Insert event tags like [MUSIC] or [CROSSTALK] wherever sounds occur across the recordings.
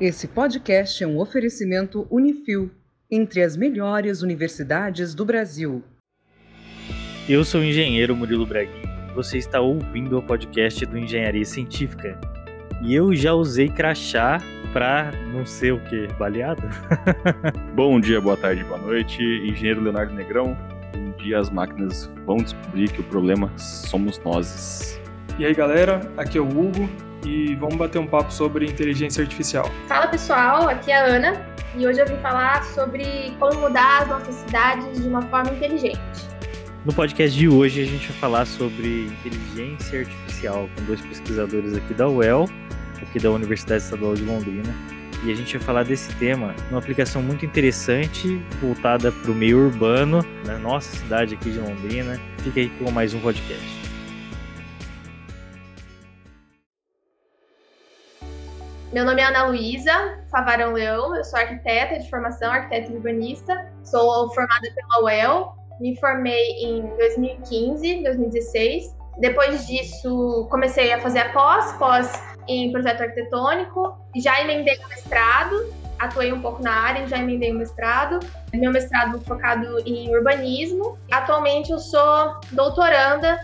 Esse podcast é um oferecimento Unifil, entre as melhores universidades do Brasil. Eu sou o engenheiro Murilo Braguin. Você está ouvindo o podcast do Engenharia Científica. E eu já usei crachá para não sei o que, baleado? [LAUGHS] Bom dia, boa tarde, boa noite. Engenheiro Leonardo Negrão. Um dia as máquinas vão descobrir que o problema somos nós. E aí, galera, aqui é o Hugo e vamos bater um papo sobre inteligência artificial. Fala pessoal, aqui é a Ana e hoje eu vim falar sobre como mudar as nossas cidades de uma forma inteligente. No podcast de hoje a gente vai falar sobre inteligência artificial com dois pesquisadores aqui da UEL, aqui da Universidade Estadual de Londrina. E a gente vai falar desse tema, uma aplicação muito interessante, voltada para o meio urbano, na nossa cidade aqui de Londrina. Fica aí com mais um podcast. Meu nome é Ana Luísa Favarão Leão, eu sou arquiteta de formação, arquiteta urbanista. Sou formada pela UEL, me formei em 2015, 2016. Depois disso, comecei a fazer a pós, pós em projeto arquitetônico. Já emendei o mestrado, atuei um pouco na área, já emendei o mestrado. Meu mestrado focado em urbanismo. Atualmente eu sou doutoranda.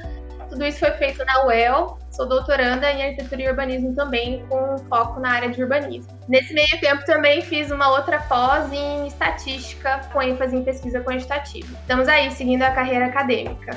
Tudo isso foi feito na UEL, Sou doutoranda em arquitetura e urbanismo também, com foco na área de urbanismo. Nesse meio tempo também fiz uma outra pós em estatística, com ênfase em pesquisa quantitativa. Estamos aí, seguindo a carreira acadêmica.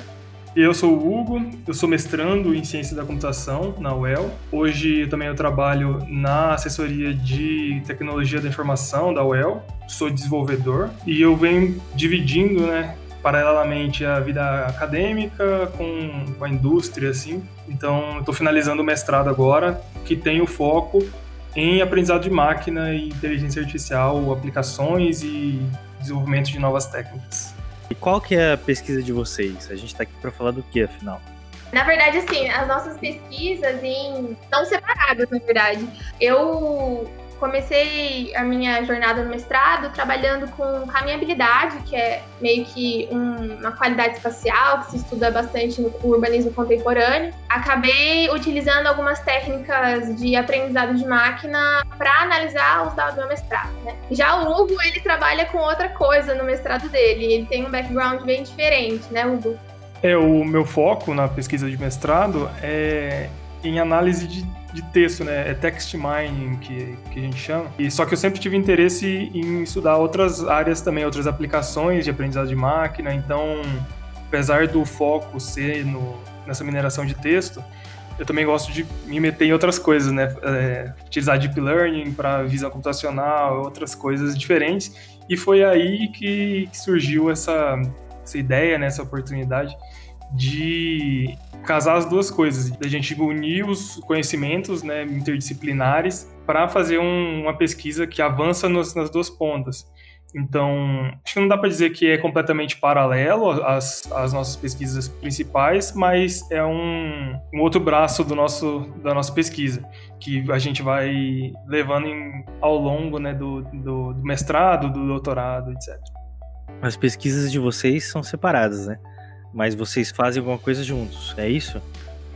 Eu sou o Hugo, eu sou mestrando em Ciência da Computação na UEL. Hoje também eu trabalho na assessoria de Tecnologia da Informação da UEL, sou desenvolvedor e eu venho dividindo, né, paralelamente a vida acadêmica com, com a indústria, assim. Então, estou finalizando o mestrado agora, que tem o foco em aprendizado de máquina e inteligência artificial, aplicações e desenvolvimento de novas técnicas. E qual que é a pesquisa de vocês? A gente está aqui para falar do que, afinal? Na verdade, assim, as nossas pesquisas em... estão separadas, na verdade. Eu comecei a minha jornada no mestrado trabalhando com caminhabilidade, que é meio que um, uma qualidade espacial que se estuda bastante no urbanismo contemporâneo. Acabei utilizando algumas técnicas de aprendizado de máquina para analisar os dados do meu mestrado. Né? Já o Hugo, ele trabalha com outra coisa no mestrado dele, ele tem um background bem diferente, né, Hugo? É, o meu foco na pesquisa de mestrado é em análise de, de texto, né? É text mining que, que a gente chama. E só que eu sempre tive interesse em estudar outras áreas também, outras aplicações de aprendizado de máquina. Então, apesar do foco ser no, nessa mineração de texto, eu também gosto de me meter em outras coisas, né? É, utilizar deep learning para visão computacional, outras coisas diferentes. E foi aí que, que surgiu essa, essa ideia, né? essa oportunidade de casar as duas coisas, da gente unir os conhecimentos né, interdisciplinares para fazer um, uma pesquisa que avança nos, nas duas pontas. Então, acho que não dá para dizer que é completamente paralelo às, às, nossas pesquisas principais, mas é um, um, outro braço do nosso, da nossa pesquisa, que a gente vai levando em, ao longo né, do, do, do mestrado, do doutorado, etc. As pesquisas de vocês são separadas, né? Mas vocês fazem alguma coisa juntos, é isso?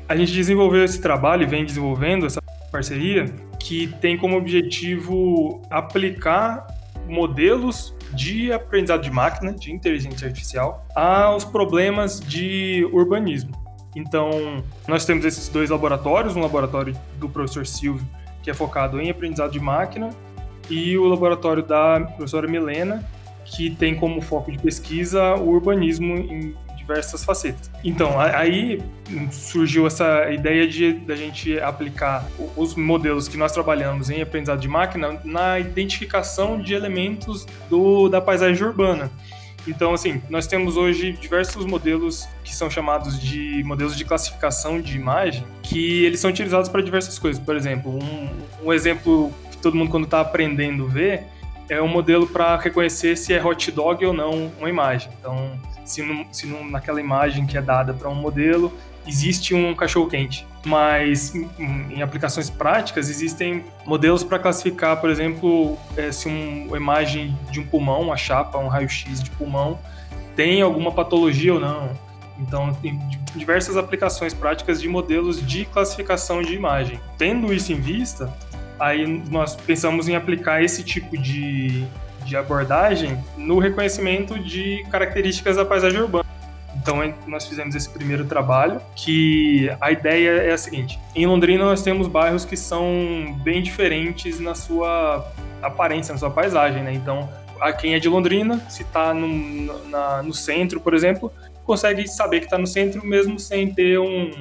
A gente desenvolveu esse trabalho e vem desenvolvendo essa parceria que tem como objetivo aplicar modelos de aprendizado de máquina, de inteligência artificial, aos problemas de urbanismo. Então, nós temos esses dois laboratórios, um laboratório do professor Silvio, que é focado em aprendizado de máquina, e o laboratório da professora Milena, que tem como foco de pesquisa o urbanismo em diversas facetas. Então, aí surgiu essa ideia de da gente aplicar os modelos que nós trabalhamos em aprendizado de máquina na identificação de elementos do, da paisagem urbana. Então, assim, nós temos hoje diversos modelos que são chamados de modelos de classificação de imagem, que eles são utilizados para diversas coisas. Por exemplo, um, um exemplo que todo mundo quando está aprendendo ver é um modelo para reconhecer se é hot dog ou não uma imagem. Então, se, se naquela imagem que é dada para um modelo existe um cachorro quente. Mas em, em aplicações práticas existem modelos para classificar, por exemplo, é, se um, uma imagem de um pulmão, uma chapa, um raio-x de pulmão, tem alguma patologia ou não. Então, tem diversas aplicações práticas de modelos de classificação de imagem. Tendo isso em vista, Aí nós pensamos em aplicar esse tipo de, de abordagem no reconhecimento de características da paisagem urbana. Então nós fizemos esse primeiro trabalho, que a ideia é a seguinte: em Londrina nós temos bairros que são bem diferentes na sua aparência, na sua paisagem, né? Então, a quem é de Londrina, se está no, no centro, por exemplo, consegue saber que está no centro mesmo sem ter um,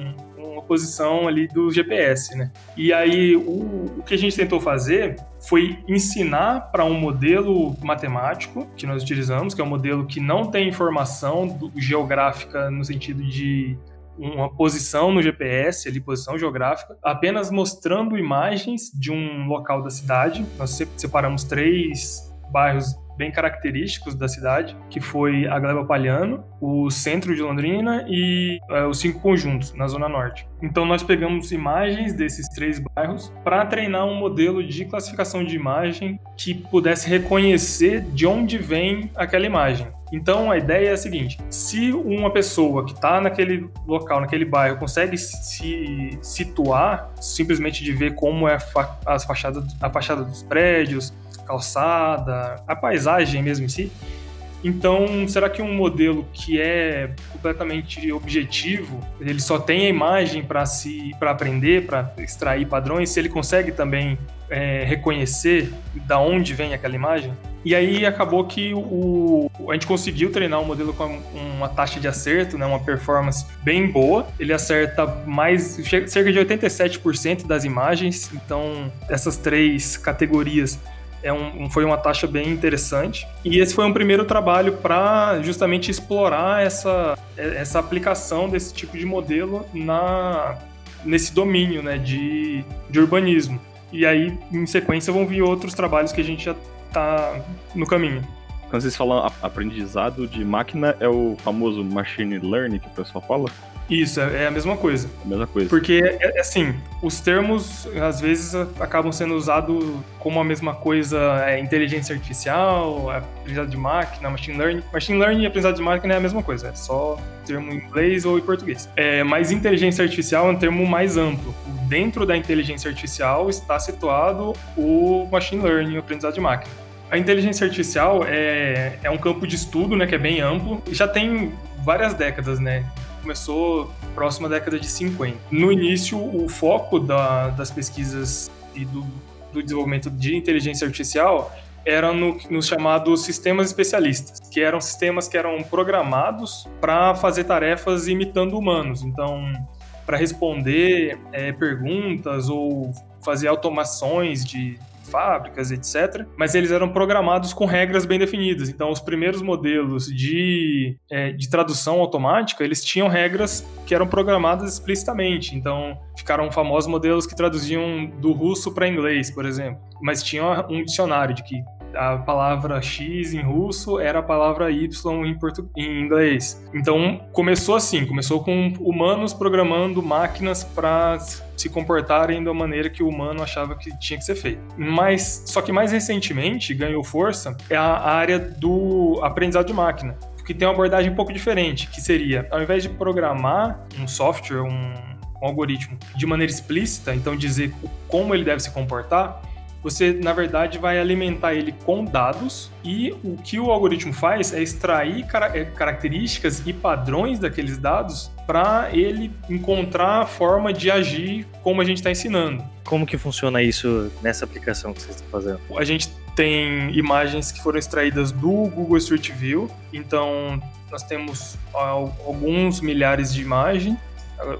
posição ali do GPS, né? E aí o, o que a gente tentou fazer foi ensinar para um modelo matemático que nós utilizamos, que é um modelo que não tem informação do, geográfica no sentido de uma posição no GPS, ali, posição geográfica, apenas mostrando imagens de um local da cidade. Nós separamos três bairros bem característicos da cidade, que foi a Gleba Palhano, o centro de Londrina e é, os cinco conjuntos na zona norte. Então nós pegamos imagens desses três bairros para treinar um modelo de classificação de imagem que pudesse reconhecer de onde vem aquela imagem. Então a ideia é a seguinte: se uma pessoa que está naquele local, naquele bairro, consegue se situar simplesmente de ver como é as fachadas, a fachada dos prédios, calçada, a paisagem mesmo em si. Então, será que um modelo que é completamente objetivo, ele só tem a imagem para se para aprender, para extrair padrões, se ele consegue também é, reconhecer da onde vem aquela imagem? E aí acabou que o, a gente conseguiu treinar o um modelo com uma taxa de acerto, né, uma performance bem boa. Ele acerta mais cerca de 87% das imagens. Então, essas três categorias é um, foi uma taxa bem interessante. E esse foi um primeiro trabalho para justamente explorar essa, essa aplicação desse tipo de modelo na, nesse domínio né, de, de urbanismo. E aí, em sequência, vão vir outros trabalhos que a gente já está no caminho. Quando vocês falam aprendizado de máquina, é o famoso machine learning que o pessoal fala? Isso, é, é a mesma coisa. A mesma coisa. Porque, é, é, assim, os termos, às vezes, acabam sendo usados como a mesma coisa, é, inteligência artificial, aprendizado de máquina, machine learning. Machine learning e aprendizado de máquina é a mesma coisa, é só termo em inglês ou em português. É, mas inteligência artificial é um termo mais amplo. Dentro da inteligência artificial está situado o machine learning, o aprendizado de máquina. A inteligência artificial é, é um campo de estudo, né, que é bem amplo, e já tem várias décadas, né? começou próxima década de 50. No início, o foco da, das pesquisas e do, do desenvolvimento de inteligência artificial era no, nos chamados sistemas especialistas, que eram sistemas que eram programados para fazer tarefas imitando humanos. Então, para responder é, perguntas ou fazer automações de fábricas, etc. Mas eles eram programados com regras bem definidas. Então, os primeiros modelos de, é, de tradução automática, eles tinham regras que eram programadas explicitamente. Então, ficaram famosos modelos que traduziam do russo para inglês, por exemplo. Mas tinha um dicionário de que a palavra X em russo era a palavra Y em, em inglês. Então começou assim, começou com humanos programando máquinas para se comportarem da maneira que o humano achava que tinha que ser feito. Mas só que mais recentemente ganhou força é a área do aprendizado de máquina, que tem uma abordagem um pouco diferente, que seria ao invés de programar um software, um, um algoritmo de maneira explícita, então dizer como ele deve se comportar, você na verdade vai alimentar ele com dados e o que o algoritmo faz é extrair é, características e padrões daqueles dados para ele encontrar a forma de agir como a gente está ensinando. Como que funciona isso nessa aplicação que vocês estão fazendo? A gente tem imagens que foram extraídas do Google Street View, então nós temos alguns milhares de imagens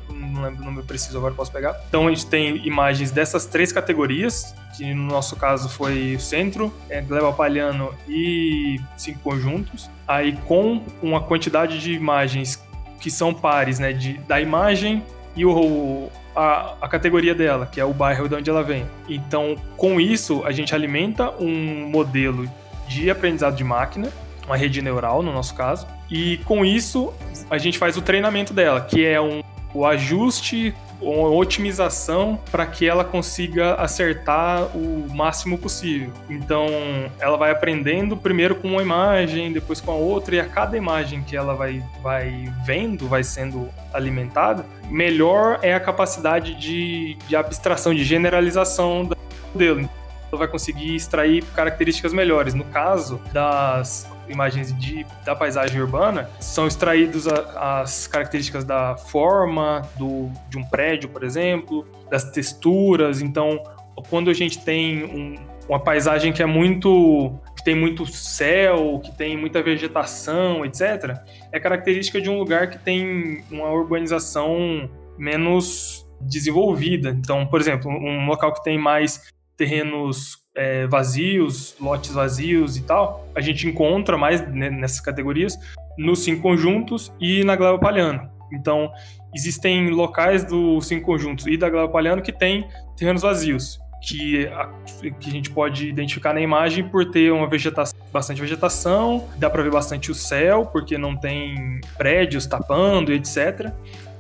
não lembro o número preciso agora, posso pegar. Então a gente tem imagens dessas três categorias, que no nosso caso foi o centro, é, Gleba Palhano e cinco conjuntos. Aí com uma quantidade de imagens que são pares, né, de, da imagem e o, a, a, categoria dela, que é o bairro de onde ela vem. Então, com isso, a gente alimenta um modelo de aprendizado de máquina, uma rede neural, no nosso caso, e com isso a gente faz o treinamento dela, que é um o ajuste ou otimização para que ela consiga acertar o máximo possível. Então, ela vai aprendendo primeiro com uma imagem, depois com a outra, e a cada imagem que ela vai, vai vendo, vai sendo alimentada, melhor é a capacidade de, de abstração, de generalização modelo. Ela vai conseguir extrair características melhores. No caso das imagens de, da paisagem urbana, são extraídos as características da forma do, de um prédio, por exemplo, das texturas. Então, quando a gente tem um, uma paisagem que é muito que tem muito céu, que tem muita vegetação, etc., é característica de um lugar que tem uma urbanização menos desenvolvida. Então, por exemplo, um local que tem mais terrenos é, vazios, lotes vazios e tal, a gente encontra mais nessas categorias nos cinco conjuntos e na gleba palhano. Então, existem locais dos cinco conjuntos e da gleba palhano que tem terrenos vazios, que a, que a gente pode identificar na imagem por ter uma vegetação, bastante vegetação, dá para ver bastante o céu, porque não tem prédios tapando, etc.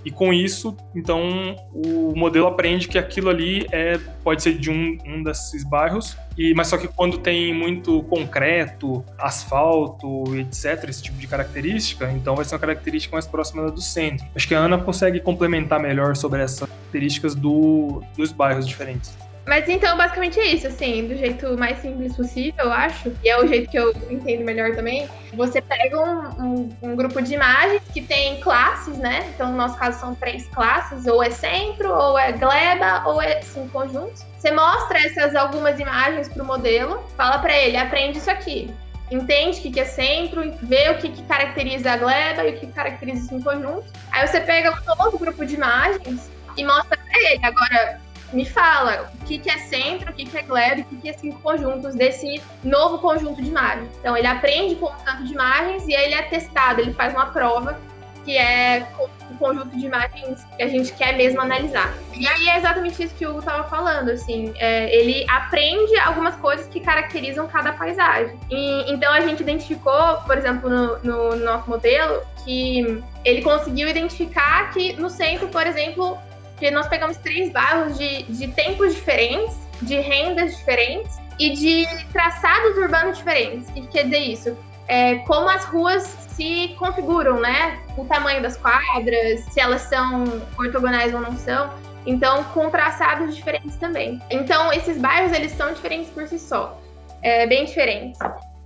E com isso, então, o modelo aprende que aquilo ali é, pode ser de um, um desses bairros, e, mas só que quando tem muito concreto, asfalto, etc., esse tipo de característica, então vai ser uma característica mais próxima do centro. Acho que a Ana consegue complementar melhor sobre essas características do, dos bairros diferentes. Mas então, basicamente é isso, assim, do jeito mais simples possível, eu acho. E é o jeito que eu entendo melhor também. Você pega um, um, um, grupo de imagens que tem classes, né? Então, no nosso caso, são três classes: ou é centro, ou é gleba, ou é cinco conjuntos. Você mostra essas algumas imagens para o modelo, fala para ele: aprende isso aqui. Entende o que, é centro, vê o que, caracteriza a gleba e o que caracteriza os conjuntos. Aí você pega um novo grupo de imagens e mostra para ele. Agora, me fala o que, que é centro, o que, que é glebe, o que, que é cinco conjuntos desse novo conjunto de imagens. Então, ele aprende com o tanto de imagens e aí ele é testado, ele faz uma prova que é o conjunto de imagens que a gente quer mesmo analisar. E aí é exatamente isso que o Hugo estava falando, assim, é, ele aprende algumas coisas que caracterizam cada paisagem. E, então a gente identificou, por exemplo, no, no, no nosso modelo, que ele conseguiu identificar que no centro, por exemplo, porque nós pegamos três bairros de, de tempos diferentes, de rendas diferentes e de traçados urbanos diferentes. O que quer dizer isso? É, como as ruas se configuram, né? O tamanho das quadras, se elas são ortogonais ou não são. Então, com traçados diferentes também. Então, esses bairros, eles são diferentes por si só. É, bem diferentes.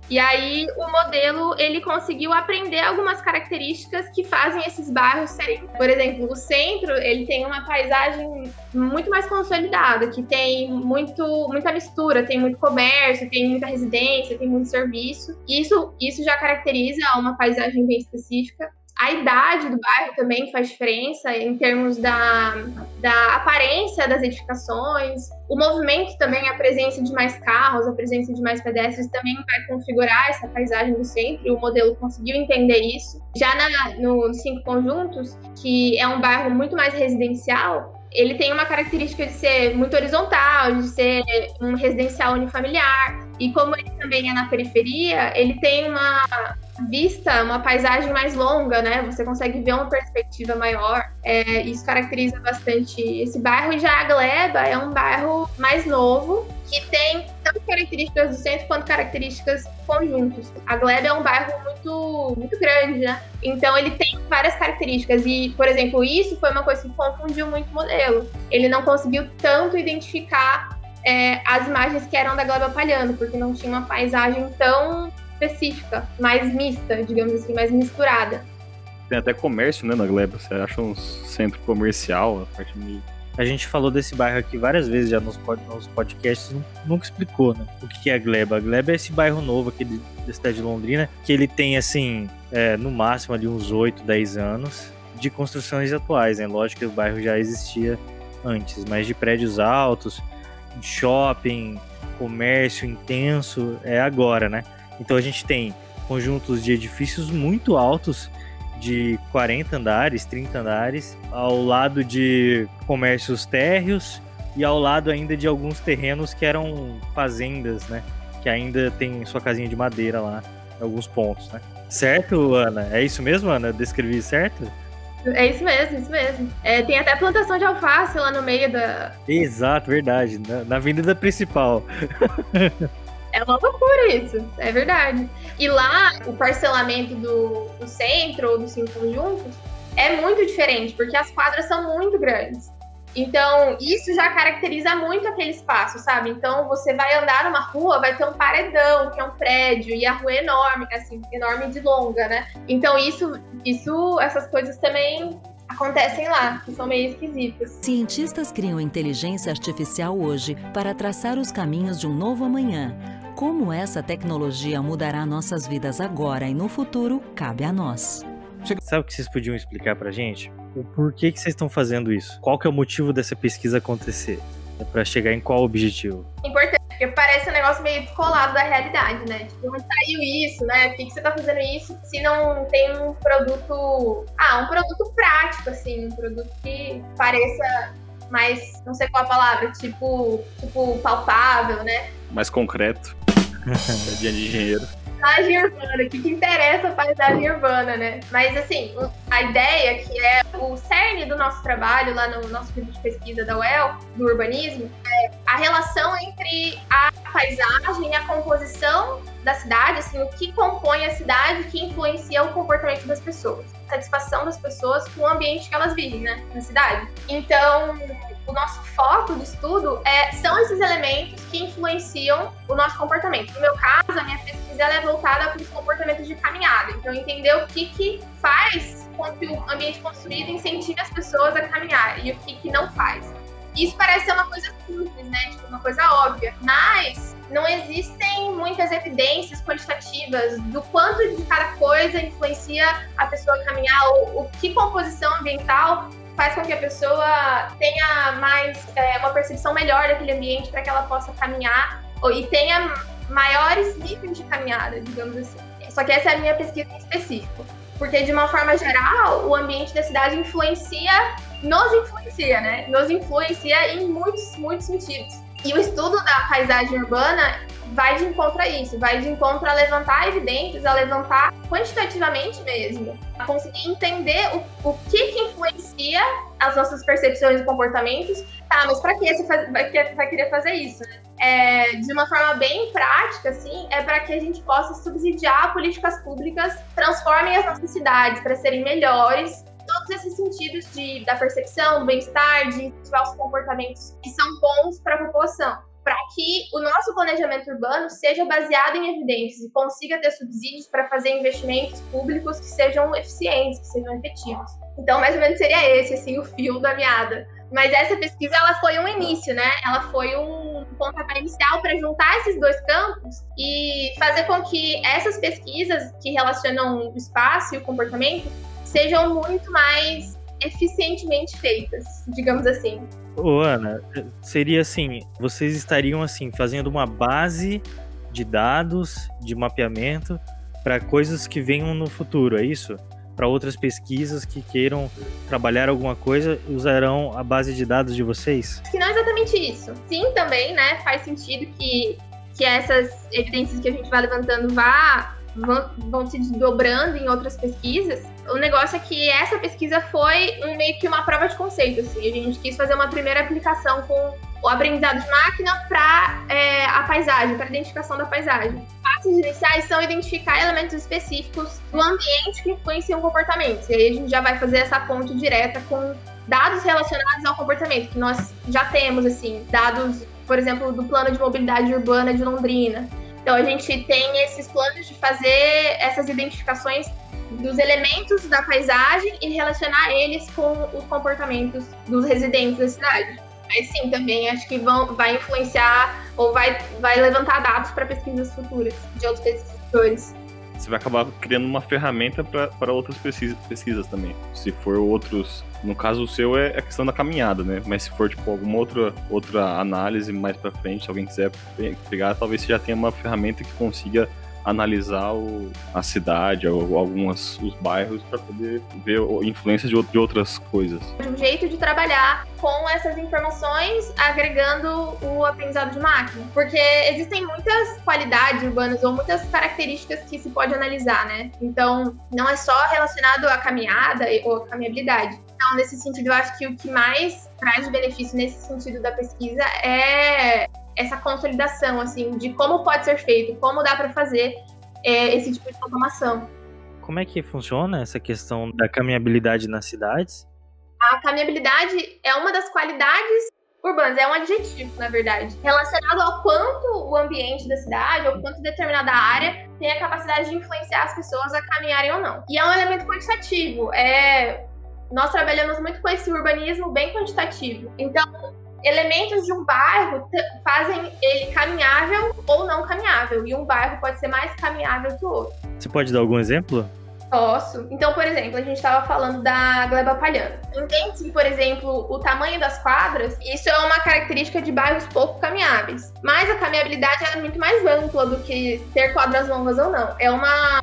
E aí o modelo ele conseguiu aprender algumas características que fazem esses bairros serem, por exemplo, o centro ele tem uma paisagem muito mais consolidada, que tem muito muita mistura, tem muito comércio, tem muita residência, tem muito serviço. Isso isso já caracteriza uma paisagem bem específica. A idade do bairro também faz diferença em termos da, da aparência das edificações. O movimento também, a presença de mais carros, a presença de mais pedestres também vai configurar essa paisagem do centro e o modelo conseguiu entender isso. Já na, no Cinco Conjuntos, que é um bairro muito mais residencial, ele tem uma característica de ser muito horizontal, de ser um residencial unifamiliar. E como ele também é na periferia, ele tem uma vista, uma paisagem mais longa, né? Você consegue ver uma perspectiva maior. É, isso caracteriza bastante esse bairro. Já a Gleba é um bairro mais novo, que tem tanto características do centro quanto características conjuntos. A Gleba é um bairro muito, muito grande, né? Então ele tem várias características. E, por exemplo, isso foi uma coisa que confundiu muito o modelo. Ele não conseguiu tanto identificar é, as imagens que eram da Gleba Palhano, porque não tinha uma paisagem tão específica, mais mista, digamos assim, mais misturada. Tem até comércio, né, na Gleba. Você acha um centro comercial, a parte meio a gente falou desse bairro aqui várias vezes já nos, nos podcasts, nunca explicou, né? O que é a Gleba? A Gleba é esse bairro novo aqui da cidade de Londrina, que ele tem, assim, é, no máximo ali uns 8, 10 anos de construções atuais, né? Lógico que o bairro já existia antes, mas de prédios altos, shopping, comércio intenso, é agora, né? Então a gente tem conjuntos de edifícios muito altos, de 40 andares, 30 andares, ao lado de comércios térreos e ao lado ainda de alguns terrenos que eram fazendas, né? Que ainda tem sua casinha de madeira lá, em alguns pontos, né? Certo, Ana? É isso mesmo, Ana? Descrevi certo? É isso mesmo, isso mesmo. É, tem até plantação de alface lá no meio da. Exato, verdade. Na, na avenida principal. [LAUGHS] É uma loucura isso, é verdade. E lá, o parcelamento do, do centro ou dos cinco conjuntos é muito diferente, porque as quadras são muito grandes. Então, isso já caracteriza muito aquele espaço, sabe? Então, você vai andar numa rua, vai ter um paredão, que é um prédio, e a rua é enorme, assim, enorme de longa, né? Então, isso, isso essas coisas também acontecem lá, que são meio esquisitas. Cientistas criam inteligência artificial hoje para traçar os caminhos de um novo amanhã. Como essa tecnologia mudará nossas vidas agora e no futuro, cabe a nós. Sabe o que vocês podiam explicar pra gente? O porquê que vocês estão fazendo isso? Qual que é o motivo dessa pesquisa acontecer? É para chegar em qual objetivo? Importante, porque parece um negócio meio descolado da realidade, né? Tipo, onde saiu isso, né? Por que, que você tá fazendo isso se não tem um produto. Ah, um produto prático, assim, um produto que pareça mais, não sei qual a palavra, tipo, tipo palpável, né? Mais concreto. [LAUGHS] dia de engenheiro paisagem urbana, o que, que interessa a paisagem urbana, né? Mas assim, a ideia que é o cerne do nosso trabalho lá no nosso grupo de pesquisa da UEL, do urbanismo, é a relação entre a paisagem e a composição da cidade, assim, o que compõe a cidade que influencia o comportamento das pessoas. A satisfação das pessoas com o ambiente que elas vivem, né, na cidade. Então, o nosso foco de estudo é, são esses elementos que influenciam o nosso comportamento. No meu caso, a minha pesquisa é voltada para os comportamentos de caminhada. Então, entender o que, que faz com que o ambiente construído incentive as pessoas a caminhar e o que, que não faz. Isso parece ser uma coisa simples, né? Tipo, uma coisa óbvia. Mas não existem muitas evidências quantitativas do quanto de cada coisa influencia a pessoa a caminhar ou o que composição ambiental faz com que a pessoa tenha mais é, uma percepção melhor daquele ambiente para que ela possa caminhar e tenha maiores níveis de caminhada, digamos assim. Só que essa é a minha pesquisa em específico. Porque, de uma forma geral, o ambiente da cidade influencia, nos influencia, né? Nos influencia em muitos, muitos sentidos. E o estudo da paisagem urbana vai de encontro a isso, vai de encontro a levantar evidências, a levantar quantitativamente mesmo, a conseguir entender o, o que, que influencia as nossas percepções e comportamentos. Tá, mas para que você faz, vai, vai, querer fazer isso? Né? É, de uma forma bem prática, assim, é para que a gente possa subsidiar políticas públicas transformem as nossas cidades para serem melhores todos esses sentidos de, da percepção, do bem-estar, de incentivar os comportamentos que são bons para a população para que o nosso planejamento urbano seja baseado em evidências e consiga ter subsídios para fazer investimentos públicos que sejam eficientes, que sejam efetivos. Então, mais ou menos seria esse assim o fio da meada. Mas essa pesquisa ela foi um início, né? Ela foi um pontapé inicial para juntar esses dois campos e fazer com que essas pesquisas que relacionam o espaço e o comportamento sejam muito mais eficientemente feitas, digamos assim. Ô, Ana, seria assim, vocês estariam assim fazendo uma base de dados, de mapeamento para coisas que venham no futuro, é isso? Para outras pesquisas que queiram trabalhar alguma coisa, usarão a base de dados de vocês? Que não é exatamente isso. Sim, também, né? Faz sentido que, que essas evidências que a gente vai levantando vá vão, vão se desdobrando em outras pesquisas. O negócio é que essa pesquisa foi um, meio que uma prova de conceito. Assim. A gente quis fazer uma primeira aplicação com o aprendizado de máquina para é, a paisagem, para a identificação da paisagem. Passos iniciais são identificar elementos específicos do ambiente que influenciam o comportamento. E aí a gente já vai fazer essa ponte direta com dados relacionados ao comportamento, que nós já temos, assim, dados, por exemplo, do plano de mobilidade urbana de Londrina, então a gente tem esses planos de fazer essas identificações dos elementos da paisagem e relacionar eles com os comportamentos dos residentes da cidade. Mas sim, também acho que vão, vai influenciar ou vai, vai levantar dados para pesquisas futuras de outros pesquisadores você vai acabar criando uma ferramenta para outras pesquisas, pesquisas também. Se for outros. No caso, o seu é a questão da caminhada, né? Mas se for, tipo, alguma outra, outra análise mais para frente, se alguém quiser pegar, talvez você já tenha uma ferramenta que consiga analisar o, a cidade ou algumas os bairros para poder ver influência de, de outras coisas. Um jeito de trabalhar com essas informações agregando o aprendizado de máquina, porque existem muitas qualidades urbanas ou muitas características que se pode analisar, né? Então, não é só relacionado à caminhada ou à caminhabilidade. Então, nesse sentido, eu acho que o que mais traz de benefício nesse sentido da pesquisa é essa consolidação, assim, de como pode ser feito, como dá para fazer é, esse tipo de automação. Como é que funciona essa questão da caminhabilidade nas cidades? A caminhabilidade é uma das qualidades urbanas, é um adjetivo, na verdade, relacionado ao quanto o ambiente da cidade, ou quanto determinada área tem a capacidade de influenciar as pessoas a caminharem ou não. E é um elemento quantitativo, é... Nós trabalhamos muito com esse urbanismo bem quantitativo. Então, elementos de um bairro fazem ele caminhável ou não caminhável. E um bairro pode ser mais caminhável que o outro. Você pode dar algum exemplo? Posso. Então, por exemplo, a gente estava falando da gleba palhana. Entende-se, por exemplo, o tamanho das quadras, isso é uma característica de bairros pouco caminháveis. Mas a caminhabilidade é muito mais ampla do que ter quadras longas ou não. É uma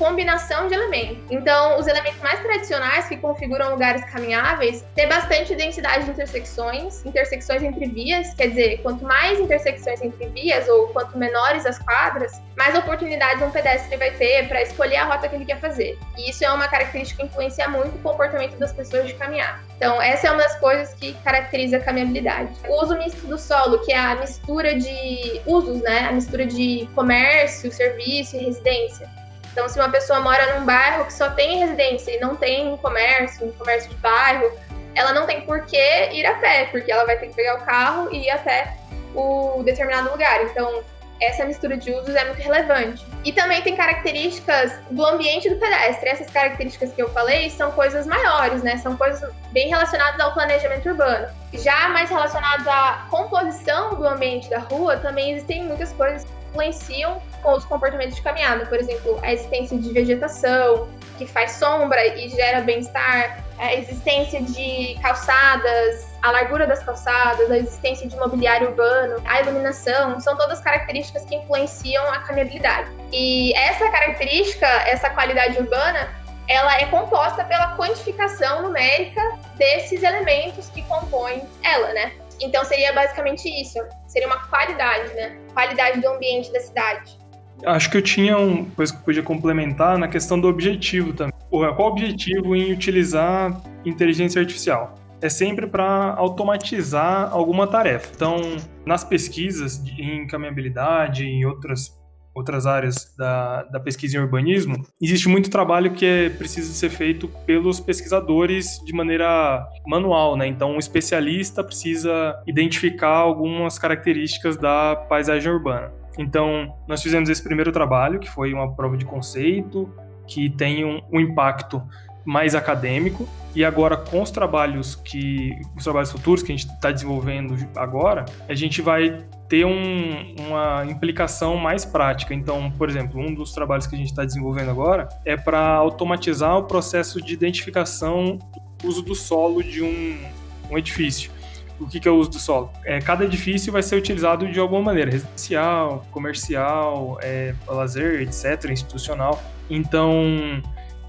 combinação de elementos. Então, os elementos mais tradicionais que configuram lugares caminháveis têm bastante densidade de intersecções, intersecções entre vias, quer dizer, quanto mais intersecções entre vias ou quanto menores as quadras, mais oportunidades um pedestre vai ter para escolher a rota que ele quer fazer. E isso é uma característica que influencia muito o comportamento das pessoas de caminhar. Então, essa é uma das coisas que caracteriza a caminhabilidade. O uso misto do solo, que é a mistura de usos, né? A mistura de comércio, serviço e residência. Então, se uma pessoa mora num bairro que só tem residência e não tem um comércio, um comércio de bairro, ela não tem por que ir a pé, porque ela vai ter que pegar o carro e ir até o determinado lugar. Então, essa mistura de usos é muito relevante. E também tem características do ambiente do pedestre. Essas características que eu falei são coisas maiores, né? São coisas bem relacionadas ao planejamento urbano. Já mais relacionadas à composição do ambiente da rua, também existem muitas coisas influenciam com os comportamentos de caminhada. Por exemplo, a existência de vegetação, que faz sombra e gera bem-estar, a existência de calçadas, a largura das calçadas, a existência de mobiliário urbano, a iluminação, são todas características que influenciam a caminhabilidade. E essa característica, essa qualidade urbana, ela é composta pela quantificação numérica desses elementos que compõem ela, né? Então seria basicamente isso, seria uma qualidade, né? Qualidade do ambiente da cidade. Acho que eu tinha uma coisa que eu podia complementar na questão do objetivo também. Qual o objetivo em utilizar inteligência artificial? É sempre para automatizar alguma tarefa. Então, nas pesquisas em caminhabilidade, em outras outras áreas da, da pesquisa em urbanismo, existe muito trabalho que é preciso ser feito pelos pesquisadores de maneira manual, né? Então, um especialista precisa identificar algumas características da paisagem urbana. Então, nós fizemos esse primeiro trabalho, que foi uma prova de conceito, que tem um, um impacto mais acadêmico, e agora com os trabalhos que os trabalhos futuros que a gente está desenvolvendo agora, a gente vai ter um, uma implicação mais prática. Então, por exemplo, um dos trabalhos que a gente está desenvolvendo agora é para automatizar o processo de identificação do uso do solo de um, um edifício o que, que é o uso do solo? É, cada edifício vai ser utilizado de alguma maneira, residencial, comercial, é, lazer, etc., institucional. Então,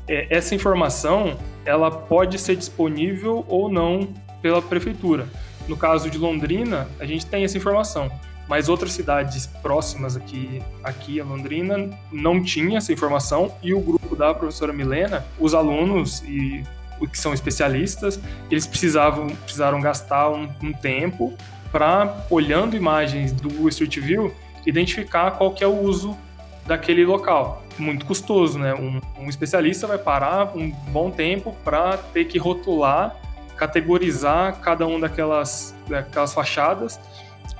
é, essa informação ela pode ser disponível ou não pela prefeitura. No caso de Londrina, a gente tem essa informação, mas outras cidades próximas aqui, aqui a Londrina não tinha essa informação e o grupo da professora Milena, os alunos e que são especialistas, eles precisavam precisaram gastar um, um tempo para, olhando imagens do Street View, identificar qual que é o uso daquele local. Muito custoso, né? Um, um especialista vai parar um bom tempo para ter que rotular, categorizar cada uma daquelas, daquelas fachadas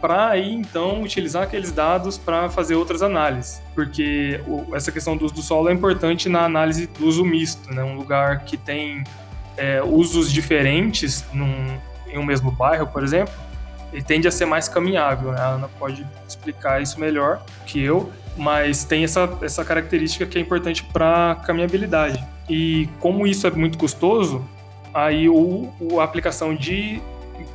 para aí então utilizar aqueles dados para fazer outras análises, porque essa questão do uso do solo é importante na análise do uso misto, né? Um lugar que tem é, usos diferentes num, em um mesmo bairro, por exemplo, ele tende a ser mais caminhável. Né? A Ana pode explicar isso melhor que eu, mas tem essa, essa característica que é importante para caminhabilidade. E como isso é muito custoso, aí o, a aplicação de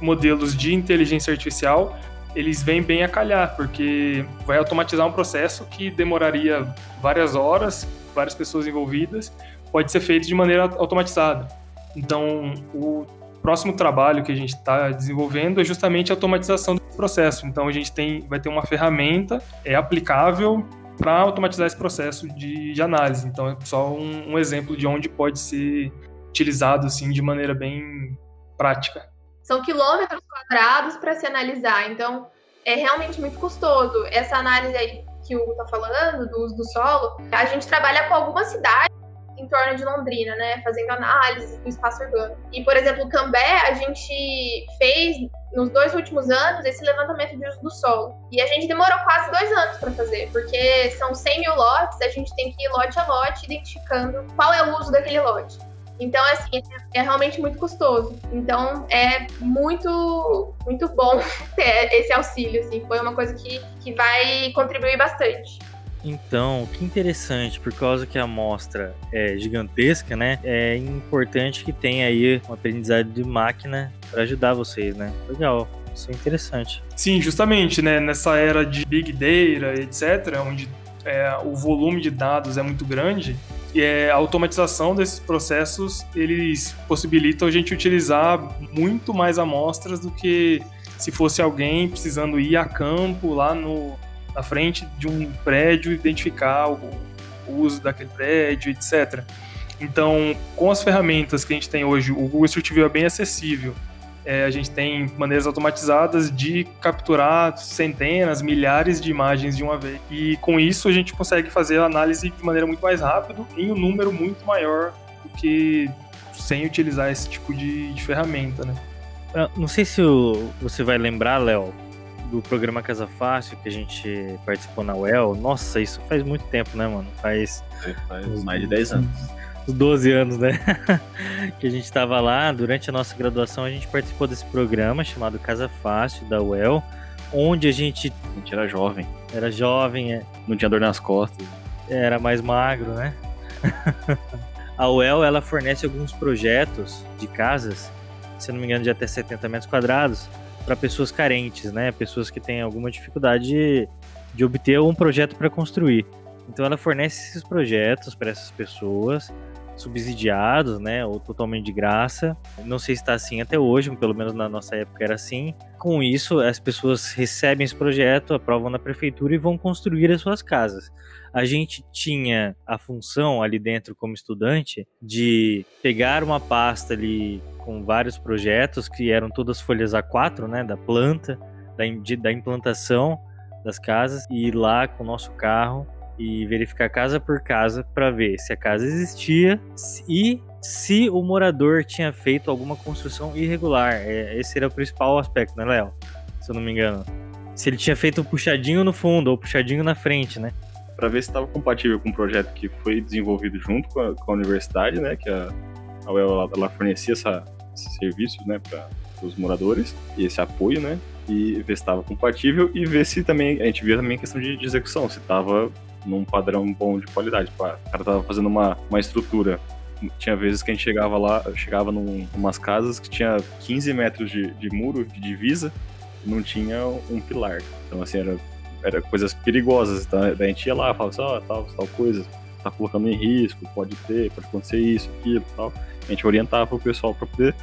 modelos de inteligência artificial eles vêm bem a calhar, porque vai automatizar um processo que demoraria várias horas, várias pessoas envolvidas, pode ser feito de maneira automatizada. Então, o próximo trabalho que a gente está desenvolvendo é justamente a automatização do processo. Então, a gente tem, vai ter uma ferramenta é aplicável para automatizar esse processo de, de, análise. Então, é só um, um exemplo de onde pode ser utilizado assim de maneira bem prática. São quilômetros quadrados para se analisar, então é realmente muito custoso. Essa análise aí que o Hugo está falando, do uso do solo, a gente trabalha com algumas cidades em torno de Londrina, né? Fazendo análise do espaço urbano. E, por exemplo, Cambé, a gente fez nos dois últimos anos esse levantamento de uso do solo. E a gente demorou quase dois anos para fazer, porque são 100 mil lotes, a gente tem que ir lote a lote identificando qual é o uso daquele lote. Então, assim, é realmente muito custoso. Então, é muito, muito bom [LAUGHS] ter esse auxílio, assim. Foi uma coisa que, que vai contribuir bastante. Então, que interessante, por causa que a amostra é gigantesca, né? É importante que tenha aí uma aprendizado de máquina para ajudar vocês, né? Legal, isso é interessante. Sim, justamente, né? Nessa era de Big Data, etc., onde é, o volume de dados é muito grande, e é, a automatização desses processos, eles possibilitam a gente utilizar muito mais amostras do que se fosse alguém precisando ir a campo lá no, na frente de um prédio, identificar o, o uso daquele prédio, etc. Então, com as ferramentas que a gente tem hoje, o Google Street View é bem acessível. É, a gente tem maneiras automatizadas de capturar centenas, milhares de imagens de uma vez. E com isso a gente consegue fazer a análise de maneira muito mais rápida em um número muito maior do que sem utilizar esse tipo de, de ferramenta, né? Ah, não sei se o, você vai lembrar, Léo, do programa Casa Fácil que a gente participou na UEL. Nossa, isso faz muito tempo, né, mano? Faz, faz mais de 10 anos. Uns 12 anos, né? [LAUGHS] que a gente estava lá. Durante a nossa graduação, a gente participou desse programa chamado Casa Fácil da UEL, onde a gente. A gente era jovem. Era jovem, é. Não tinha dor nas costas. Era mais magro, né? [LAUGHS] a UEL ela fornece alguns projetos de casas, se não me engano, de até 70 metros quadrados, para pessoas carentes, né? Pessoas que têm alguma dificuldade de, de obter um projeto para construir. Então ela fornece esses projetos para essas pessoas, subsidiados, né, ou totalmente de graça. Não sei se está assim até hoje, pelo menos na nossa época era assim. Com isso, as pessoas recebem esse projeto, aprovam na prefeitura e vão construir as suas casas. A gente tinha a função ali dentro como estudante de pegar uma pasta ali com vários projetos que eram todas folhas A4, né, da planta, da, da implantação das casas e ir lá com o nosso carro e verificar casa por casa para ver se a casa existia e se o morador tinha feito alguma construção irregular. É, esse era o principal aspecto, né, Léo? Se eu não me engano. Se ele tinha feito um puxadinho no fundo ou puxadinho na frente, né? Para ver se estava compatível com o projeto que foi desenvolvido junto com a, com a universidade, né? Que a, a UEL ela, ela fornecia essa, esses serviços, né, para os moradores e esse apoio, né? E ver se estava compatível e ver se também a gente via também a questão de, de execução, se estava num padrão bom de qualidade. O cara tava fazendo uma, uma estrutura. Tinha vezes que a gente chegava lá, chegava num, umas casas que tinha 15 metros de, de muro, de divisa, e não tinha um pilar. Então, assim, era, era coisas perigosas. Então, a gente ia lá, falava assim, ó, oh, tal, tal coisa, tá colocando em risco, pode ter, pode acontecer isso, aquilo tal. A gente orientava o pessoal para poder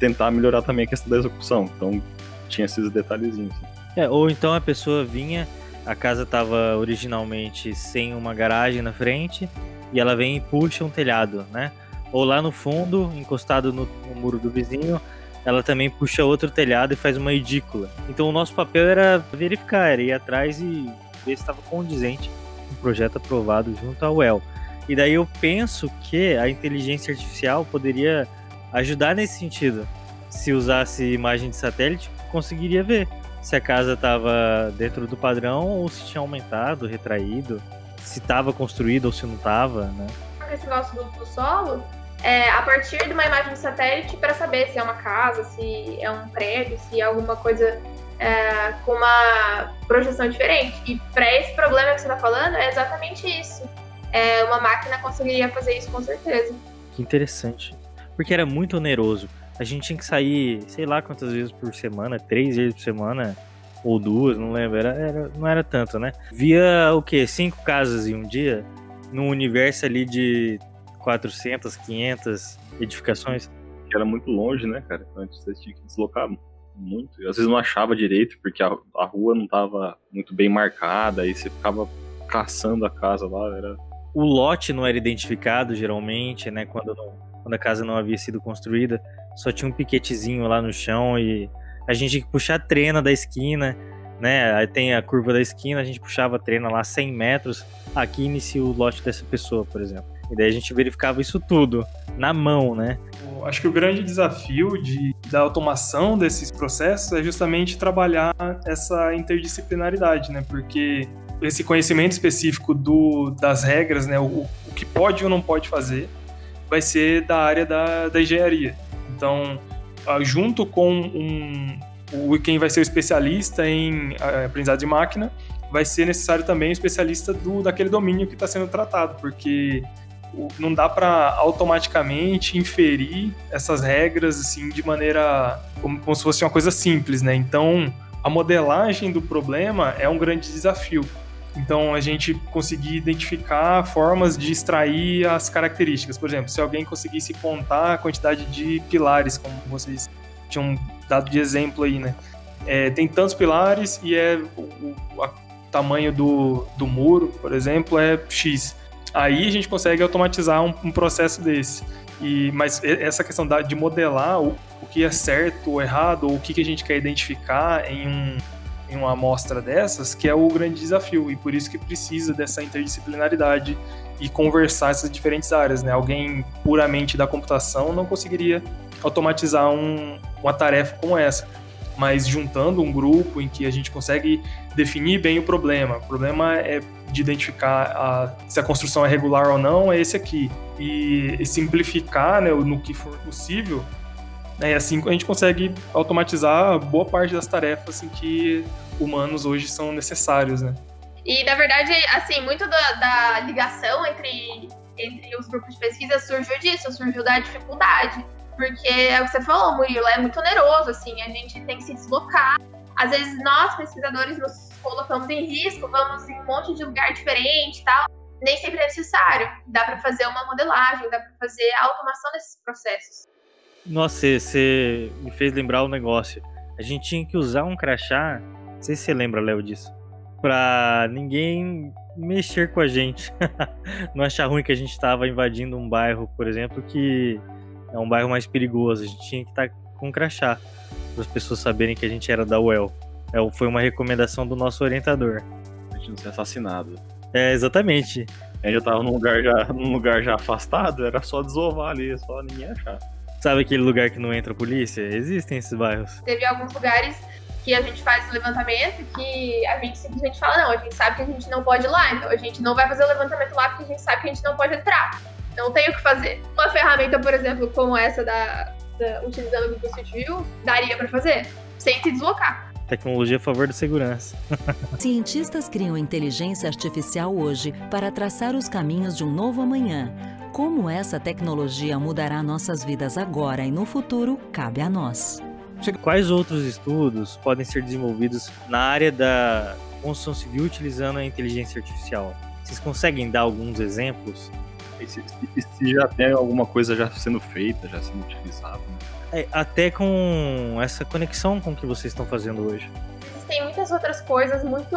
tentar melhorar também a questão da execução. Então, tinha esses detalhezinhos. É, ou então a pessoa vinha a casa estava originalmente sem uma garagem na frente e ela vem e puxa um telhado, né? Ou lá no fundo, encostado no, no muro do vizinho, ela também puxa outro telhado e faz uma edícula. Então o nosso papel era verificar, era ir atrás e ver se estava condizente o projeto aprovado junto ao UEL. E daí eu penso que a inteligência artificial poderia ajudar nesse sentido. Se usasse imagem de satélite, conseguiria ver se a casa estava dentro do padrão ou se tinha aumentado, retraído, se estava construído ou se não estava, né? Esse negócio do, do solo, é, a partir de uma imagem de satélite para saber se é uma casa, se é um prédio, se é alguma coisa é, com uma projeção diferente. E para esse problema que você está falando, é exatamente isso. É, uma máquina conseguiria fazer isso com certeza. Que interessante. Porque era muito oneroso a gente tinha que sair, sei lá quantas vezes por semana, três vezes por semana, ou duas, não lembro, era, era, não era tanto, né? Via o quê? Cinco casas em um dia, num universo ali de 400, 500 edificações. Que era muito longe, né, cara? Antes você tinha que deslocar muito. E às vezes não achava direito, porque a, a rua não estava muito bem marcada, aí você ficava caçando a casa lá, era... O lote não era identificado, geralmente, né, quando, não, quando a casa não havia sido construída só tinha um piquetezinho lá no chão e a gente tinha que puxar a trena da esquina, né? Aí tem a curva da esquina, a gente puxava a trena lá 100 metros. Aqui inicia o lote dessa pessoa, por exemplo. E daí a gente verificava isso tudo na mão, né? Acho que o grande desafio de, da automação desses processos é justamente trabalhar essa interdisciplinaridade, né? Porque esse conhecimento específico do, das regras, né? O, o que pode ou não pode fazer, vai ser da área da, da engenharia. Então, ah, junto com um, o, quem vai ser o especialista em ah, aprendizado de máquina, vai ser necessário também o especialista do, daquele domínio que está sendo tratado, porque não dá para automaticamente inferir essas regras assim de maneira como, como, se fosse uma coisa simples, né? Então a modelagem do problema é um grande desafio. Então a gente conseguir identificar formas de extrair as características. Por exemplo, se alguém conseguisse contar a quantidade de pilares, como vocês tinham dado de exemplo aí, né? É, tem tantos pilares e é o, o tamanho do, do muro, por exemplo, é X. Aí a gente consegue automatizar um, um processo desse. E, mas essa questão da, de modelar o, o que é certo ou errado, ou o que, que a gente quer identificar em, um, em uma amostra dessas, que é o grande desafio. E por isso que precisa dessa interdisciplinaridade e conversar essas diferentes áreas. Né? Alguém puramente da computação não conseguiria automatizar um, uma tarefa como essa mas juntando um grupo em que a gente consegue definir bem o problema. O problema é de identificar a, se a construção é regular ou não, é esse aqui. E, e simplificar né, no que for possível, né, assim a gente consegue automatizar boa parte das tarefas em que humanos hoje são necessários. Né? E, na verdade, assim, muito da, da ligação entre, entre os grupos de pesquisa surgiu disso, surgiu da dificuldade porque é o que você falou, Murilo, é muito oneroso, assim, a gente tem que se deslocar. Às vezes nós, pesquisadores, nos colocamos em risco, vamos em um monte de lugar diferente e tal. Nem sempre é necessário. Dá para fazer uma modelagem, dá para fazer a automação desses processos. Nossa, você me fez lembrar o um negócio. A gente tinha que usar um crachá, não sei se você lembra, Léo, disso, pra ninguém mexer com a gente. [LAUGHS] não achar ruim que a gente estava invadindo um bairro, por exemplo, que é um bairro mais perigoso. A gente tinha que estar tá com um crachá para as pessoas saberem que a gente era da UEL. É, foi uma recomendação do nosso orientador. A gente não ser assassinado. É, exatamente. A gente já tava num lugar já, num lugar já afastado, era só desovar ali, só ninguém achar. Sabe aquele lugar que não entra polícia? Existem esses bairros. Teve alguns lugares que a gente faz levantamento que a gente simplesmente fala, não, a gente sabe que a gente não pode ir lá, então a gente não vai fazer o levantamento lá porque a gente sabe que a gente não pode entrar. Não tem o que fazer. Uma ferramenta, por exemplo, como essa da, da utilizando o Google Street View, daria para fazer, sem se deslocar. Tecnologia a favor da segurança. Cientistas criam inteligência artificial hoje para traçar os caminhos de um novo amanhã. Como essa tecnologia mudará nossas vidas agora e no futuro, cabe a nós. Quais outros estudos podem ser desenvolvidos na área da construção civil utilizando a inteligência artificial? Vocês conseguem dar alguns exemplos? se, se, já tem alguma coisa já sendo feita, já sendo utilizada. Né? É, até com essa conexão com o que vocês estão fazendo hoje. Tem muitas outras coisas muito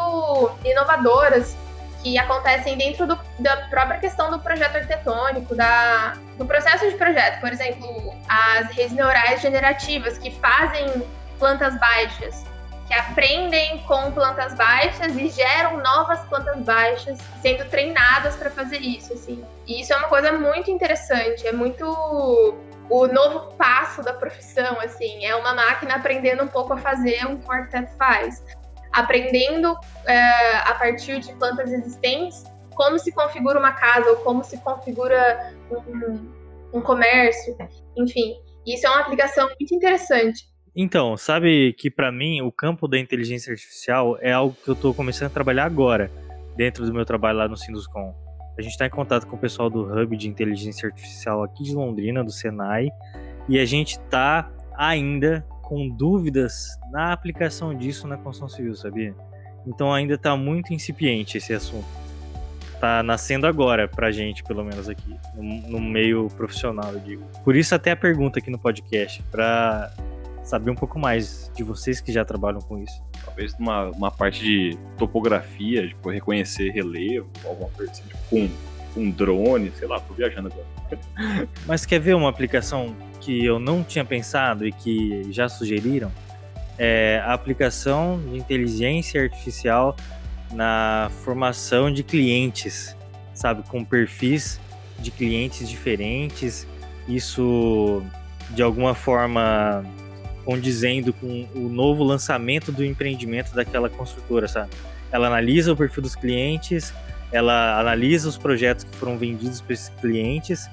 inovadoras que acontecem dentro do, da própria questão do projeto arquitetônico, da, do processo de projeto. Por exemplo, as redes neurais generativas que fazem plantas baixas que aprendem com plantas baixas e geram novas plantas baixas, sendo treinadas para fazer isso, assim. E isso é uma coisa muito interessante, é muito o novo passo da profissão, assim, é uma máquina aprendendo um pouco a fazer o que faz, aprendendo é, a partir de plantas existentes como se configura uma casa ou como se configura um, um comércio, enfim. Isso é uma aplicação muito interessante. Então, sabe que para mim o campo da inteligência artificial é algo que eu estou começando a trabalhar agora, dentro do meu trabalho lá no Sinduscom. A gente está em contato com o pessoal do Hub de Inteligência Artificial aqui de Londrina, do Senai, e a gente está ainda com dúvidas na aplicação disso na construção civil, sabia? Então ainda está muito incipiente esse assunto. Tá nascendo agora pra gente, pelo menos aqui, no, no meio profissional, eu digo. Por isso até a pergunta aqui no podcast, para saber um pouco mais de vocês que já trabalham com isso. Talvez uma, uma parte de topografia, tipo, reconhecer relevo, alguma coisa assim, tipo, com um drone, sei lá, tô viajando agora. [LAUGHS] Mas quer ver uma aplicação que eu não tinha pensado e que já sugeriram? É a aplicação de inteligência artificial na formação de clientes, sabe, com perfis de clientes diferentes, isso de alguma forma condizendo com o novo lançamento do empreendimento daquela construtora, sabe? Ela analisa o perfil dos clientes, ela analisa os projetos que foram vendidos para esses clientes,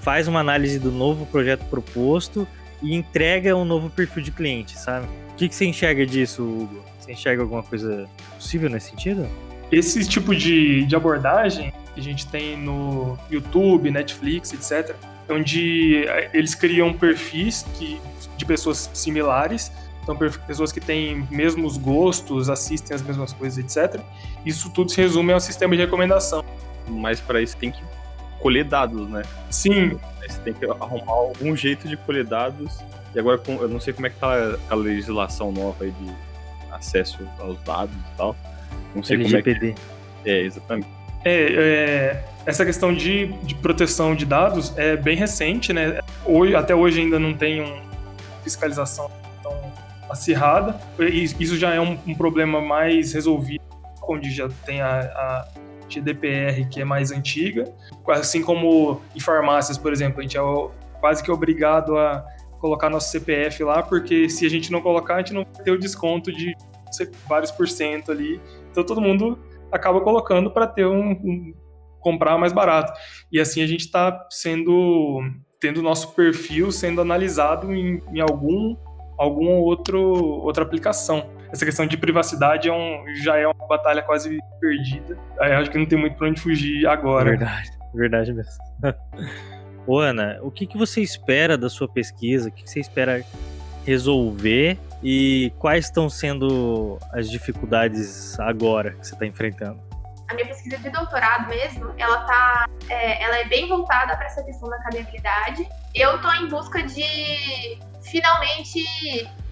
faz uma análise do novo projeto proposto e entrega um novo perfil de cliente, sabe? O que, que você enxerga disso, Hugo? Você enxerga alguma coisa possível nesse sentido? Esse tipo de, de abordagem que a gente tem no YouTube, Netflix, etc., onde eh, eles criam perfis que, de pessoas similares, então pessoas que têm mesmos gostos, assistem as mesmas coisas, etc. Isso tudo se resume ao sistema de recomendação. Mas para isso tem que colher dados, né? Sim. Você tem que arrumar algum jeito de colher dados. E agora eu não sei como é que tá a legislação nova aí de acesso aos dados e tal. Não sei LGPD. como é que... É, exatamente. É, é, essa questão de, de proteção de dados é bem recente, né? Hoje, até hoje ainda não tem uma fiscalização tão acirrada. Isso já é um, um problema mais resolvido, onde já tem a, a GDPR, que é mais antiga. Assim como em farmácias, por exemplo, a gente é quase que obrigado a colocar nosso CPF lá, porque se a gente não colocar, a gente não vai ter o desconto de vários por cento ali. Então todo mundo acaba colocando para ter um, um, comprar mais barato. E assim a gente está sendo tendo nosso perfil sendo analisado em, em algum algum outro outra aplicação. Essa questão de privacidade é um, já é uma batalha quase perdida. Aí acho que não tem muito para onde fugir agora. Verdade, verdade mesmo. [LAUGHS] Ô Ana, o que, que você espera da sua pesquisa? O que, que você espera resolver e quais estão sendo as dificuldades agora que você está enfrentando? A minha pesquisa de doutorado mesmo, ela tá, é, ela é bem voltada para essa questão da caminhabilidade. Eu estou em busca de finalmente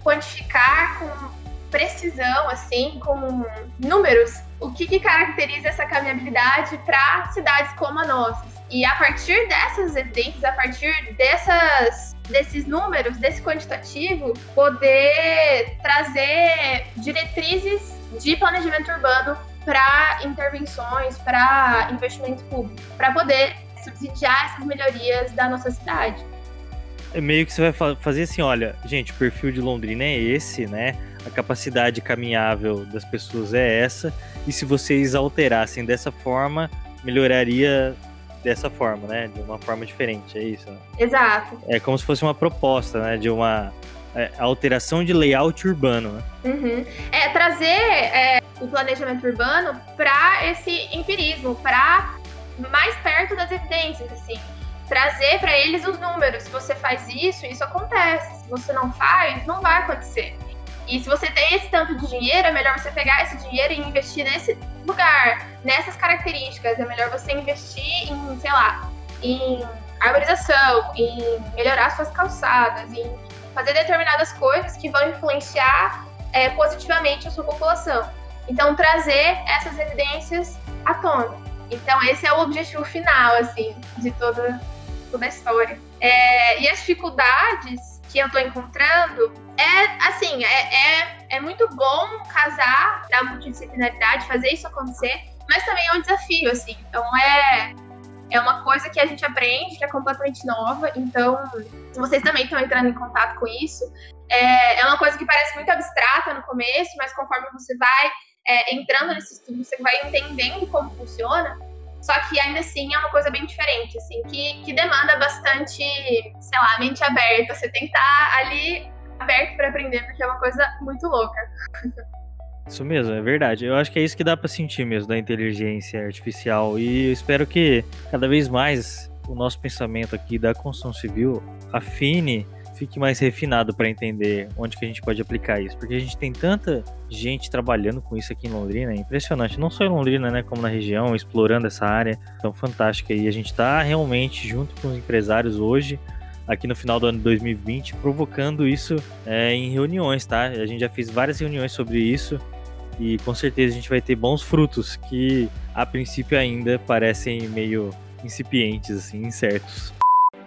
quantificar com precisão, assim, com números, o que, que caracteriza essa caminhabilidade para cidades como a nossa. E a partir dessas evidências, a partir dessas, desses números, desse quantitativo, poder trazer diretrizes de planejamento urbano para intervenções, para investimento público, para poder subsidiar essas melhorias da nossa cidade. É meio que você vai fazer assim, olha, gente, o perfil de Londrina é esse, né? A capacidade caminhável das pessoas é essa, e se vocês alterassem dessa forma, melhoraria dessa forma, né? De uma forma diferente, é isso? Né? Exato. É como se fosse uma proposta, né? De uma é, alteração de layout urbano, né? Uhum. É trazer é, o planejamento urbano para esse empirismo, para mais perto das evidências, assim. Trazer para eles os números. Se você faz isso, isso acontece. Se você não faz, não vai acontecer. E se você tem esse tanto de dinheiro, é melhor você pegar esse dinheiro e investir nesse lugar, nessas características. É melhor você investir em, sei lá, em arborização, em melhorar suas calçadas, em fazer determinadas coisas que vão influenciar é, positivamente a sua população. Então, trazer essas evidências à tona. Então, esse é o objetivo final, assim, de toda, toda a história. É, e as dificuldades que eu estou encontrando é, assim, é, é, é muito bom casar da multidisciplinaridade, fazer isso acontecer, mas também é um desafio, assim. Então, é, é uma coisa que a gente aprende, que é completamente nova. Então, se vocês também estão entrando em contato com isso, é, é uma coisa que parece muito abstrata no começo, mas conforme você vai é, entrando nesse estudo, você vai entendendo como funciona. Só que ainda assim é uma coisa bem diferente, assim, que, que demanda bastante, sei lá, mente aberta. Você tem que estar ali aberto para aprender, porque é uma coisa muito louca. [LAUGHS] Isso mesmo, é verdade. Eu acho que é isso que dá para sentir mesmo da inteligência artificial. E eu espero que cada vez mais o nosso pensamento aqui da construção civil afine fique mais refinado para entender onde que a gente pode aplicar isso, porque a gente tem tanta gente trabalhando com isso aqui em Londrina, é impressionante, não só em Londrina, né, como na região, explorando essa área tão fantástica e a gente está realmente junto com os empresários hoje aqui no final do ano de 2020, provocando isso é, em reuniões, tá? A gente já fez várias reuniões sobre isso e com certeza a gente vai ter bons frutos que a princípio ainda parecem meio incipientes, assim, incertos.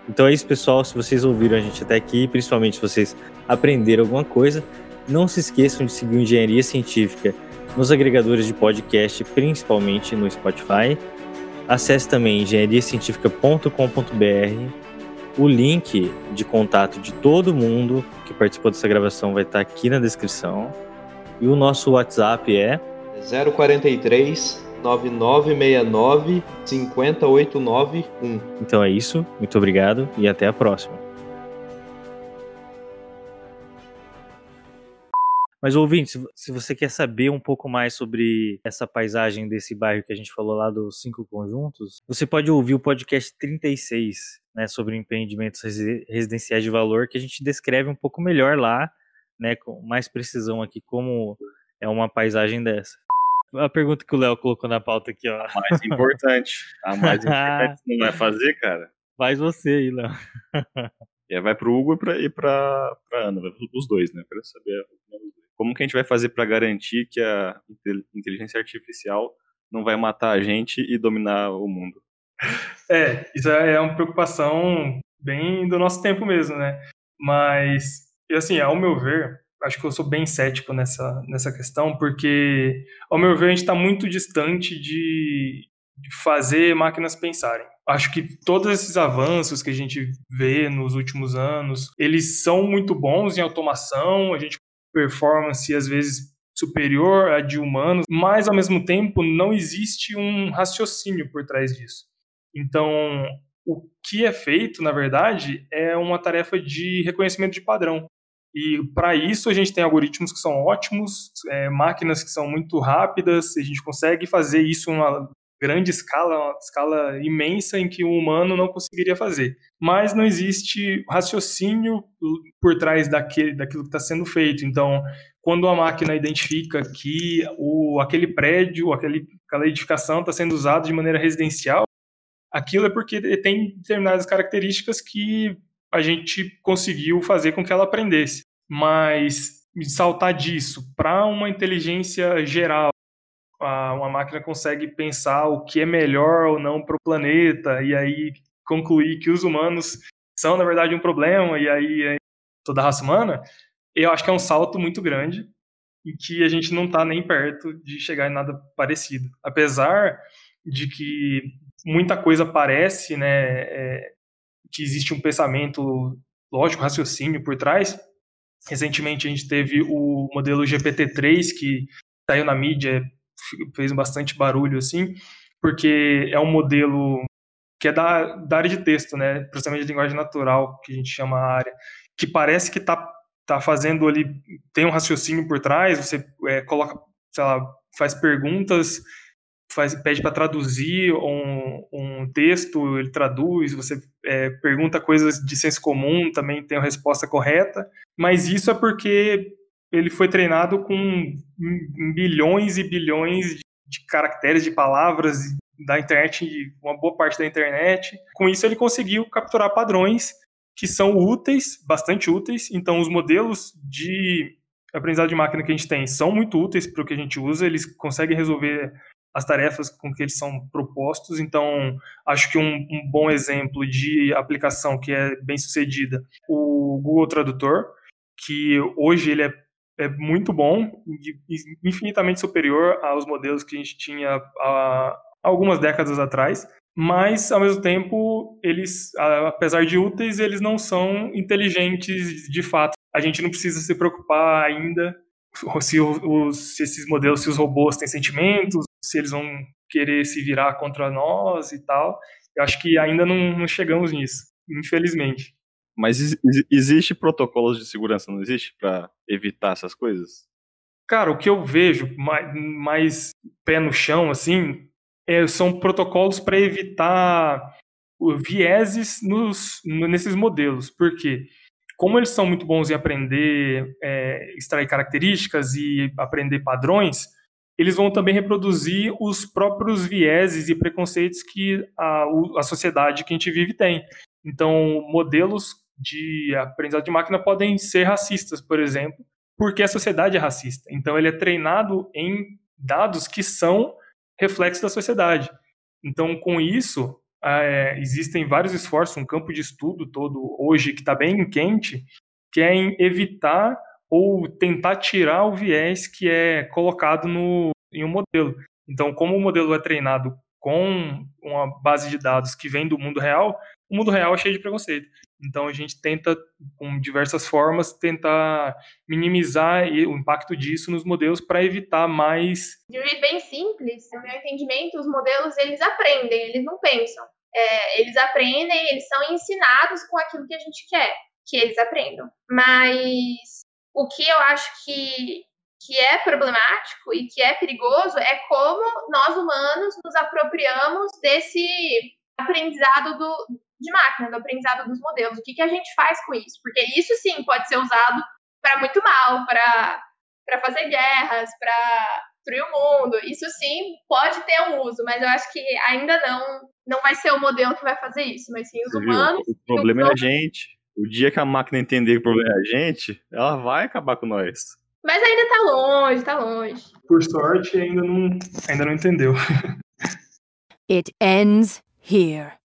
Então é isso, pessoal. Se vocês ouviram a gente até aqui, principalmente se vocês aprenderam alguma coisa, não se esqueçam de seguir Engenharia Científica nos agregadores de podcast, principalmente no Spotify. Acesse também engenhariacientifica.com.br. O link de contato de todo mundo que participou dessa gravação vai estar aqui na descrição. E o nosso WhatsApp é 043 9969 50891. Então é isso, muito obrigado e até a próxima. Mas ouvinte, se você quer saber um pouco mais sobre essa paisagem desse bairro que a gente falou lá dos cinco conjuntos, você pode ouvir o podcast 36, né, sobre empreendimentos residenciais de valor, que a gente descreve um pouco melhor lá, né, com mais precisão aqui como é uma paisagem dessa. A pergunta que o Léo colocou na pauta aqui, ó. A mais importante. A mais importante [LAUGHS] você não vai fazer, cara? Faz você aí, Léo. E aí vai pro Hugo e pra, e pra, pra Ana, os dois, né? Pra saber como que a gente vai fazer para garantir que a inteligência artificial não vai matar a gente e dominar o mundo? É, isso é uma preocupação bem do nosso tempo mesmo, né? Mas, assim, ao meu ver, acho que eu sou bem cético nessa, nessa questão, porque, ao meu ver, a gente está muito distante de, de fazer máquinas pensarem. Acho que todos esses avanços que a gente vê nos últimos anos, eles são muito bons em automação, a gente performance às vezes superior à de humanos, mas ao mesmo tempo não existe um raciocínio por trás disso. Então, o que é feito, na verdade, é uma tarefa de reconhecimento de padrão. E para isso a gente tem algoritmos que são ótimos, é, máquinas que são muito rápidas, a gente consegue fazer isso numa grande escala, uma escala imensa em que o humano não conseguiria fazer. Mas não existe raciocínio por trás daquele, daquilo que está sendo feito. Então, quando a máquina identifica que o, aquele prédio, aquele, aquela edificação está sendo usada de maneira residencial, aquilo é porque tem determinadas características que a gente conseguiu fazer com que ela aprendesse. Mas saltar disso para uma inteligência geral, uma máquina consegue pensar o que é melhor ou não para o planeta e aí concluir que os humanos são na verdade um problema e aí é toda a raça humana, eu acho que é um salto muito grande em que a gente não está nem perto de chegar em nada parecido. Apesar de que muita coisa parece, né, é, que existe um pensamento lógico, raciocínio por trás. Recentemente a gente teve o modelo GPT-3 que saiu na mídia fez bastante barulho, assim, porque é um modelo que é da, da área de texto, né? Processamento de linguagem natural, que a gente chama a área, que parece que está tá fazendo ali, tem um raciocínio por trás, você é, coloca, sei lá, faz perguntas, faz, pede para traduzir um, um texto, ele traduz, você é, pergunta coisas de senso comum, também tem a resposta correta, mas isso é porque ele foi treinado com bilhões e bilhões de caracteres, de palavras da internet, uma boa parte da internet. Com isso, ele conseguiu capturar padrões que são úteis, bastante úteis. Então, os modelos de aprendizado de máquina que a gente tem são muito úteis para o que a gente usa, eles conseguem resolver as tarefas com que eles são propostos. Então, acho que um, um bom exemplo de aplicação que é bem sucedida, o Google Tradutor, que hoje ele é é muito bom, infinitamente superior aos modelos que a gente tinha há algumas décadas atrás, mas ao mesmo tempo eles, apesar de úteis, eles não são inteligentes de fato. A gente não precisa se preocupar ainda se, os, se esses modelos, se os robôs têm sentimentos, se eles vão querer se virar contra nós e tal. Eu acho que ainda não, não chegamos nisso, infelizmente. Mas existe protocolos de segurança, não existe, para evitar essas coisas? Cara, o que eu vejo mais, mais pé no chão, assim, é, são protocolos para evitar vieses nos, nesses modelos. Por quê? Como eles são muito bons em aprender, é, extrair características e aprender padrões, eles vão também reproduzir os próprios vieses e preconceitos que a, a sociedade que a gente vive tem. Então, modelos de aprendizado de máquina podem ser racistas, por exemplo, porque a sociedade é racista. Então, ele é treinado em dados que são reflexos da sociedade. Então, com isso, é, existem vários esforços, um campo de estudo todo hoje que está bem quente, que é em evitar ou tentar tirar o viés que é colocado no, em um modelo. Então, como o modelo é treinado com com a base de dados que vem do mundo real, o mundo real é cheio de preconceito. Então a gente tenta, com diversas formas, tentar minimizar o impacto disso nos modelos para evitar mais. De um jeito bem simples, no meu entendimento, os modelos eles aprendem, eles não pensam. É, eles aprendem, eles são ensinados com aquilo que a gente quer que eles aprendam. Mas o que eu acho que, que é problemático e que é perigoso é como nós humanos nos apropriamos desse aprendizado do, de máquina, do aprendizado dos modelos. O que, que a gente faz com isso? Porque isso sim pode ser usado para muito mal, para fazer guerras, para destruir o mundo. Isso sim pode ter um uso, mas eu acho que ainda não não vai ser o modelo que vai fazer isso, mas sim os Você humanos. Viu? O problema é a gente. O dia que a máquina entender que o problema é a gente, ela vai acabar com nós. Mas ainda tá longe, tá longe. Por sorte, ainda não, ainda não entendeu. [LAUGHS] It ends here.